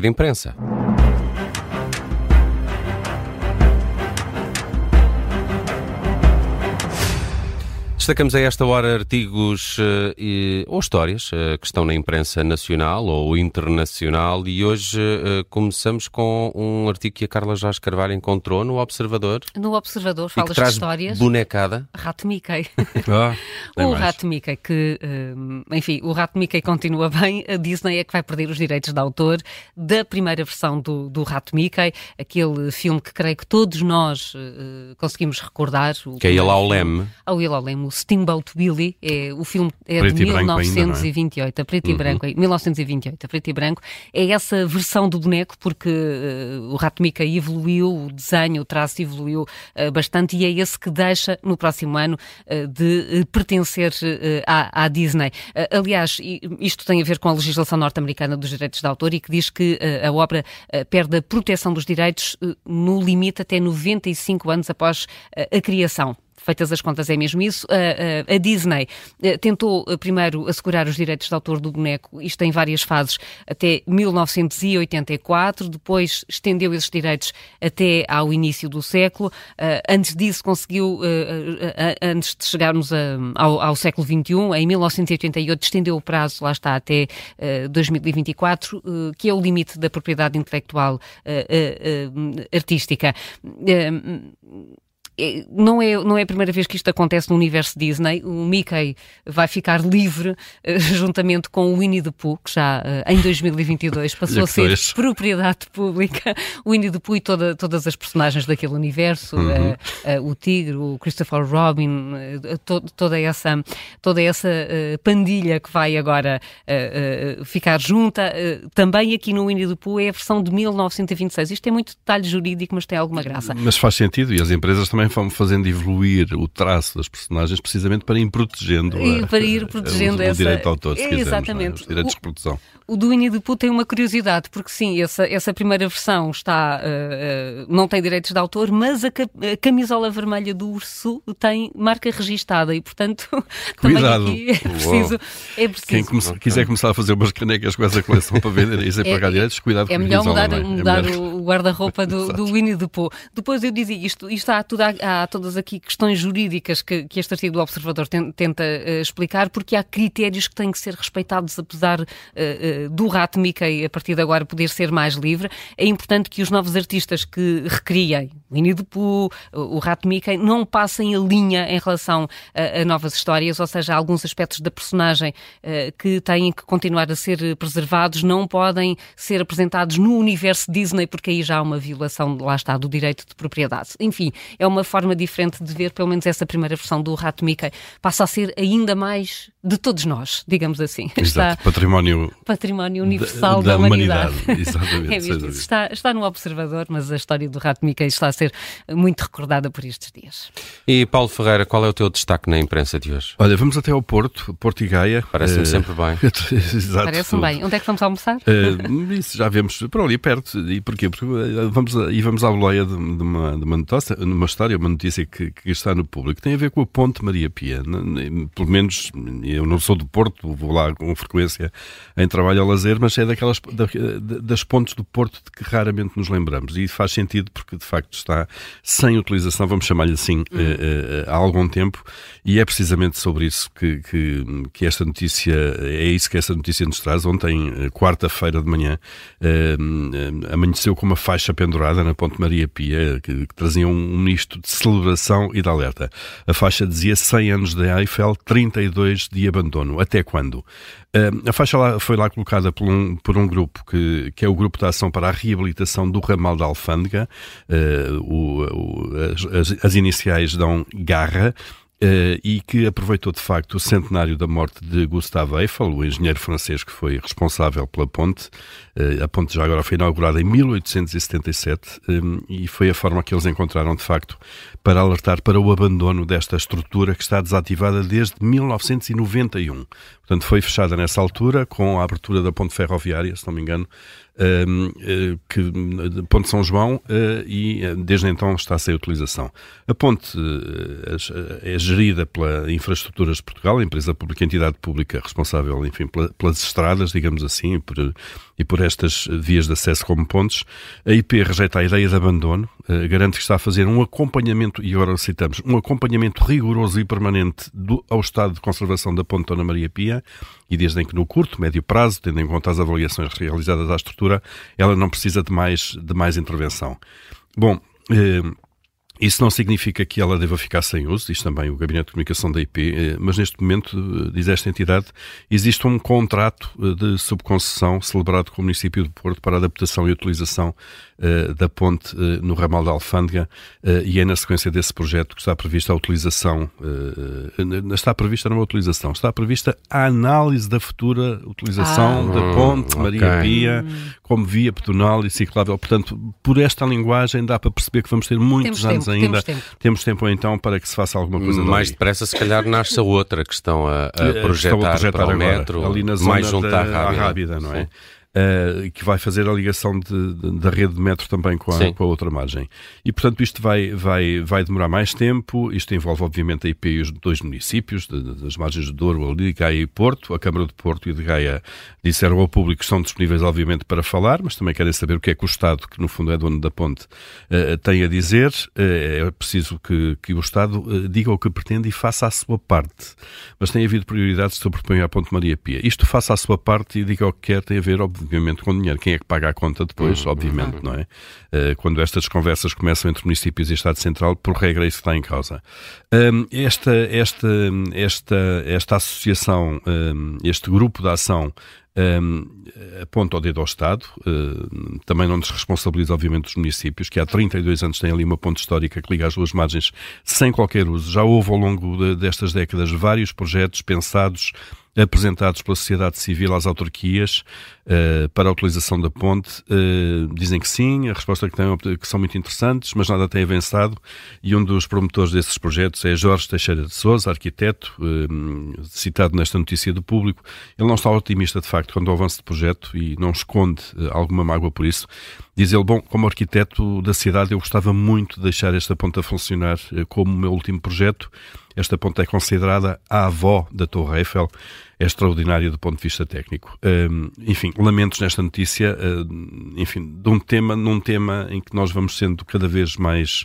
De Imprensa. Destacamos a esta hora artigos uh, e, ou histórias uh, que estão na imprensa nacional ou internacional e hoje uh, começamos com um artigo que a Carla Jorge Carvalho encontrou no Observador. No Observador falas de histórias. bonecada. Rato Mickey. Ah, o Rato Mickey, que, enfim, o Rato Mickey continua bem. A Disney é que vai perder os direitos de autor da primeira versão do, do Rato Mickey, aquele filme que creio que todos nós conseguimos recordar. que é ele ao leme. Ao ele ao leme, Steamboat Willie, é, o filme é preto de 1928, ainda, é? a preto uhum. e branco, 1928, a preto e branco, é essa versão do boneco porque uh, o Rato Mickey evoluiu, o desenho, o traço evoluiu uh, bastante e é esse que deixa no próximo ano uh, de pertencer à, à, Disney. aliás, isto tem a ver com a legislação norte-americana dos direitos de autor e que diz que a obra perde a proteção dos direitos no limite até 95 anos após a criação feitas as contas, é mesmo isso. A, a, a Disney eh, tentou eh, primeiro assegurar os direitos de autor do boneco, isto em várias fases, até 1984, depois estendeu esses direitos até ao início do século. Eh, antes disso, conseguiu, antes de chegarmos a, ao, ao, século XXI, em 1988, estendeu o prazo, lá está, até 2024, que é o limite da propriedade intelectual artística não é, não é a primeira vez que isto acontece no universo Disney. O Mickey vai ficar livre uh, juntamente com o Winnie the Pooh, que já uh, em 2022 passou a ser propriedade pública. O Winnie the Pooh e toda, todas as personagens daquele universo, uhum. uh, o Tigre, o Christopher Robin, to, toda essa, toda essa pandilha que vai agora ficar junta. também aqui no Winnie the Pooh é a versão de 1926. Isto é muito detalhe jurídico, mas tem alguma graça. Mas faz sentido e as empresas também também fazendo evoluir o traço das personagens precisamente para ir protegendo, e para ir protegendo a, essa... o direito de autor, se é, quisermos, exatamente. É? os direitos de produção. O do Winnie the Pooh tem uma curiosidade, porque sim, essa, essa primeira versão está, uh, uh, não tem direitos de autor, mas a, a, camisola vermelha do urso tem marca registada e, portanto, Cuidado. também aqui é preciso. É preciso. Quem come quiser começar a fazer umas canecas com essa coleção para vender e sem é, pagar direitos, cuidado é melhor mudar, é mudar o guarda-roupa do, do Winnie the Pooh. Depois eu dizia isto, isto há, tudo, há, todas aqui questões jurídicas que, que este artigo do Observador tenta uh, explicar, porque há critérios que têm que ser respeitados, apesar do rato Mickey a partir de agora poder ser mais livre, é importante que os novos artistas que recriem Winnie the Pooh, o rato Mickey, não passem a linha em relação a, a novas histórias, ou seja, alguns aspectos da personagem uh, que têm que continuar a ser preservados não podem ser apresentados no universo Disney, porque aí já há uma violação, lá está, do direito de propriedade. Enfim, é uma forma diferente de ver, pelo menos essa primeira versão do rato Mickey passa a ser ainda mais de todos nós, digamos assim. Exato, está património, património universal da, da, da humanidade. humanidade. Exatamente. é está, está no observador, mas a história do rato Mickey está a ser muito recordada por estes dias. E Paulo Ferreira, qual é o teu destaque na imprensa de hoje? Olha, vamos até ao Porto, Porto e Gaia. Parece-me uh, sempre bem. Exato. Parece-me bem. Onde é que vamos almoçar? Uh, isso já vemos por ali perto. E porquê? Porque eh, vamos, a, e vamos à boleia de, de, uma, de uma, notícia, uma história, uma notícia que, que, está no público. Tem a ver com a Ponte Maria Pia. Pelo menos, eu não sou do Porto, vou lá com frequência em trabalho ao lazer, mas é daquelas da, das pontes do Porto de que raramente nos lembramos. E faz sentido porque, de facto, está sem utilização, vamos chamar-lhe assim, hum. uh, uh, há algum tempo, e é precisamente sobre isso que, que, que, esta notícia, é isso que esta notícia nos traz. Ontem, quarta-feira de manhã, amanheceu com uma faixa pendurada na Ponte Maria Pia, que, que trazia um, misto de celebração e de alerta. A faixa dizia 100 anos da Eiffel, 32 de abandono. Até quando? a faixa lá, foi lá colocada por um, por um grupo que, que é o Grupo de Ação para a Reabilitação do Ramal da Alfândega. Uh, o, o, as, as, iniciais dão Garra. Uh, e que aproveitou de facto o centenário da morte de Gustave Eiffel, o engenheiro francês que foi responsável pela ponte. Uh, a ponte já agora foi inaugurada em 1877 um, e foi a forma que eles encontraram de facto para alertar para o abandono desta estrutura que está desativada desde 1991. Portanto, foi fechada nessa altura com a abertura da ponte ferroviária, se não me engano, que, Ponte São João, uh, e desde então está sem utilização. A ponte é gerida pela Infraestruturas de Portugal, a empresa pública, a entidade pública responsável, enfim, pelas estradas, digamos assim, por e por estas vias de acesso como pontes. A IP rejeita a ideia de abandono, garante que está a fazer um acompanhamento, e agora citamos, um acompanhamento rigoroso e permanente do, ao estado de conservação da ponte Dona Maria Pia, e desde que no curto, médio prazo, tendo em conta as avaliações realizadas à estrutura, ela não precisa de mais, de mais intervenção. Bom, eh, isso não significa que ela deva ficar sem uso, diz também o Gabinete de Comunicação da IP, eh, mas neste momento, eh, diz esta entidade, existe um contrato de subconcessão celebrado com o município de Porto para adaptação e utilização da ponte no ramal da Alfândega e é na sequência desse projeto que está prevista a utilização, está prevista não a utilização, está prevista a análise da futura utilização ah. da ponte hum, Maria okay. Pia como via pedonal e ciclável. Portanto, por esta linguagem dá para perceber que vamos ter muitos Temos anos tempo, ainda. Temos tempo. temos tempo. então para que se faça alguma coisa Mais depressa, se calhar, nasce a outra que estão a, a projetar, estão a projetar para o metro, ali na zona mais junto à Rábida, não é? Sim uh, que vai fazer a ligação de, de, da rede de metro também com a, com a, outra margem. E, portanto, isto vai, vai, vai demorar mais tempo. Isto envolve, obviamente, a IP e os dois municípios, de, das margens de Douro, ali de Gaia e Porto. A Câmara de Porto e de Gaia disseram ao público que estão disponíveis, obviamente, para falar, mas também querem saber o que é que o Estado, que no fundo é dono da ponte, uh, tem a dizer. Uh, é preciso que, que o Estado diga o que pretende e faça a sua parte. Mas tem havido prioridades que se propõe à Ponte Maria Pia. Isto faça a sua parte e diga o que quer, tem a ver, obviamente, obviamente, com dinheiro. Quem é que paga a conta depois? Uhum. Obviamente, não é? Uh, quando estas conversas começam entre municípios e Estado Central, por regra isso está em causa. Um, esta, esta, esta, esta associação, um, este grupo de ação um, aponta o dedo ao Estado, uh, também não desresponsabiliza, obviamente, os municípios, que há 32 anos têm ali uma ponte histórica que liga as duas margens sem qualquer uso. Já houve ao longo de, destas décadas vários projetos pensados apresentados pela sociedade civil às autarquias uh, para a utilização da ponte. Uh, dizem que sim, a resposta que têm é que são muito interessantes, mas nada tem avançado. E um dos promotores desses projetos é Jorge Teixeira de Souza, arquiteto, citado nesta notícia do público. Ele não está otimista, de facto, quando o avanço de projeto e não esconde alguma mágoa por isso. Diz ele, bom, como arquiteto da cidade, eu gostava muito de deixar esta ponta funcionar como o meu último projeto. Esta ponta é considerada a avó da Torre Eiffel, é extraordinária do ponto de vista técnico. Um, enfim, lamentos nesta notícia, uh, enfim, de um tema, num tema em que nós vamos sendo cada vez mais,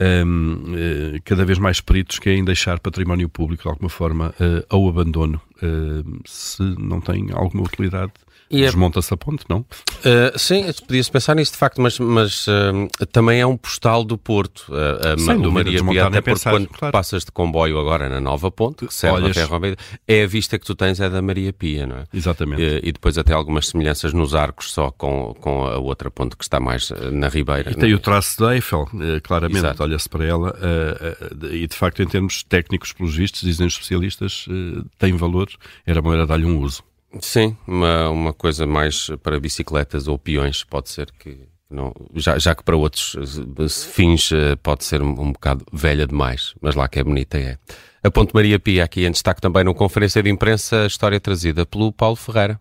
um, uh, cada vez mais peritos, que é em deixar património público, de alguma forma, uh, ao abandono, se não tem alguma utilidade Desmonta-se a ponte, não? Uh, sim, podia-se pensar nisso de facto, mas, mas uh, também é um postal do Porto. Uh, Sem Maria Pia, até porque quando claro. passas de comboio agora na nova ponte, que serve Olhas... até Rombeira, é a vista que tu tens é da Maria Pia, não é? Exatamente. E, e, depois até algumas semelhanças nos arcos só com, com a outra ponte que está mais na Ribeira. E tem o traço da Eiffel, claramente, olha-se para ela, e de facto em termos técnicos, pelos vistos, dizem os especialistas, tem valor, era bom era dar-lhe um uso. Sim, uma, uma coisa mais para bicicletas ou peões, pode ser que não, já, já que para outros eh, fins eh, pode ser um, bocado velha demais, mas lá que é bonita é. A Ponte Maria Pia aqui em destaque também numa conferência de imprensa, a história trazida pelo Paulo Ferreira.